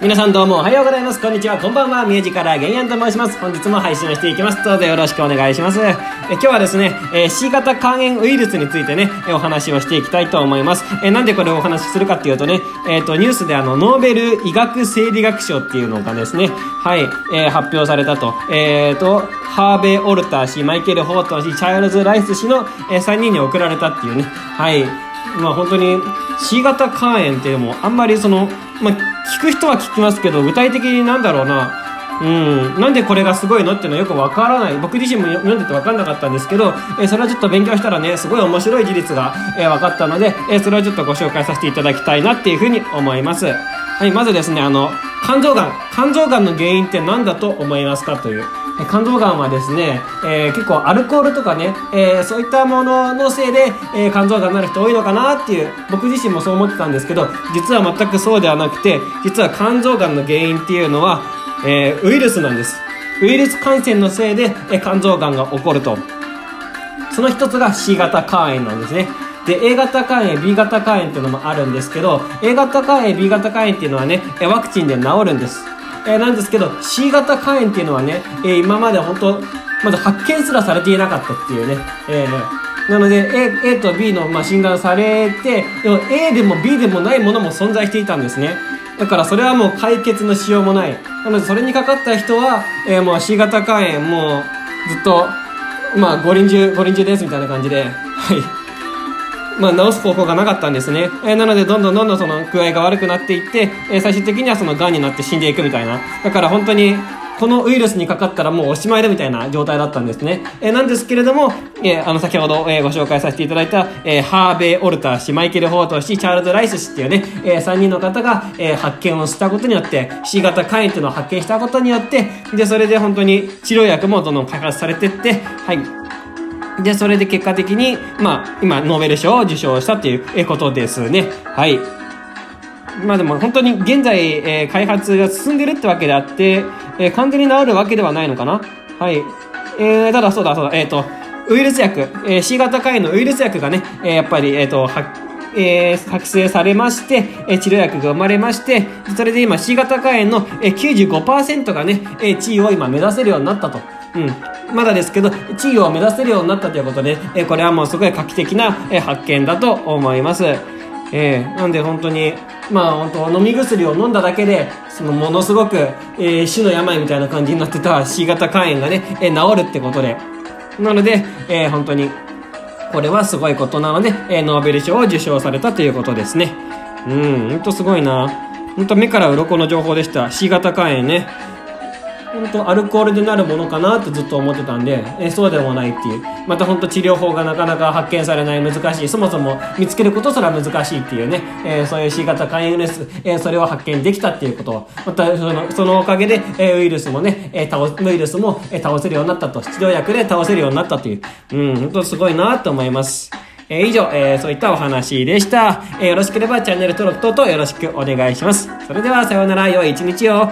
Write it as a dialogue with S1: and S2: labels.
S1: 皆さんどうもおはようございます。こんにちは。こんばんは。ミュージカルゲンヤンと申します。本日も配信をしていきます。どうぞよろしくお願いします。え今日はですね、えー、C 型肝炎ウイルスについてね、お話をしていきたいと思います。えなんでこれをお話しするかっていうとね、えっ、ー、と、ニュースであの、ノーベル医学生理学賞っていうのがですね、はい、えー、発表されたと。えっ、と、ハーベイ・オルター氏、マイケル・ホートン氏、チャールズ・ライス氏の、え3人に贈られたっていうね、はい、まあ本当に C 型肝炎っていうのもあんまりその、まあ聞く人は聞きますけど、具体的になんだろうな、うん、なんでこれがすごいのっていうのはよくわからない。僕自身も読んでてわかんなかったんですけど、えー、それはちょっと勉強したらね、すごい面白い事実が、えー、分かったので、えー、それはちょっとご紹介させていただきたいなっていうふうに思います。はい、まずですね、あの、肝臓がん。肝臓がんの原因って何だと思いますかという。肝臓がんはですね、えー、結構アルコールとかね、えー、そういったもののせいで、えー、肝臓がんになる人多いのかなっていう、僕自身もそう思ってたんですけど、実は全くそうではなくて、実は肝臓がんの原因っていうのは、えウイルスなんです。ウイルス感染のせいで、え肝臓がんが起こると。その一つが C 型肝炎なんですね。で、A 型肝炎、B 型肝炎っていうのもあるんですけど、A 型肝炎、B 型肝炎っていうのはね、ワクチンで治るんです。えー、なんですけど、C 型肝炎っていうのはね、えー、今まで本当まだ発見すらされていなかったっていうね、えー、なので A, A と B の、まあ、診断されて、でも A でも B でもないものも存在していたんですね。だからそれはもう解決のしようもない。なのでそれにかかった人は、えー、もう C 型肝炎もうずっと、まあ五輪中、五輪中ですみたいな感じで、はい。まあ、治す方法がなかったんですね。えー、なので、どんどんどんどんその具合が悪くなっていって、えー、最終的にはその癌になって死んでいくみたいな。だから本当に、このウイルスにかかったらもうおしまいだみたいな状態だったんですね。えー、なんですけれども、えー、あの、先ほど、えー、ご紹介させていただいた、え、ハーベイ・オルター氏、マイケル・ホート氏、チャールズ・ライス氏っていうね、え、3人の方が、え、発見をしたことによって、C 型肝炎っていうのを発見したことによって、で、それで本当に治療薬もどんどん開発されてって、はい、で、それで結果的に、まあ、今、ノーベル賞を受賞したということですね。はい。まあでも本当に現在、えー、開発が進んでるってわけであって、えー、完全に治るわけではないのかなはい。えー、ただそうだそうだ、えっ、ー、と、ウイルス薬、えー、C 型肝炎のウイルス薬がね、えー、やっぱり、えっ、ー、と、えー、作成されまして、えー、治療薬が生まれまして、それで今 C 型肝炎の、えー、95%がね、えー、地位を今目指せるようになったと。うん。まだですけど、地位を目指せるようになったということで、え、これはもうすごい画期的な、え、発見だと思います。えー、なんで本当に、まあ本当飲み薬を飲んだだけで、そのものすごく、えー、死の病みたいな感じになってた C 型肝炎がね、えー、治るってことで。なので、えー、本当に、これはすごいことなので、えー、ノーベル賞を受賞されたということですね。うん、ほんとすごいな。ほんと目から鱗の情報でした。C 型肝炎ね。本当アルコールでなるものかなってずっと思ってたんで、えそうでもないっていう。また本当治療法がなかなか発見されない難しい。そもそも見つけることすら難しいっていうね、えー、そういう C 型肝炎ウイルス、えー、それを発見できたっていうこと。またその、そのおかげで、えー、ウイルスもね、え倒ウイルスも、え倒せるようになったと。治療薬で倒せるようになったという。うん、本当すごいなと思います。え、以上、え、そういったお話でした。え、よろしければチャンネル登録等々よろしくお願いします。それではさようなら、良い一日を。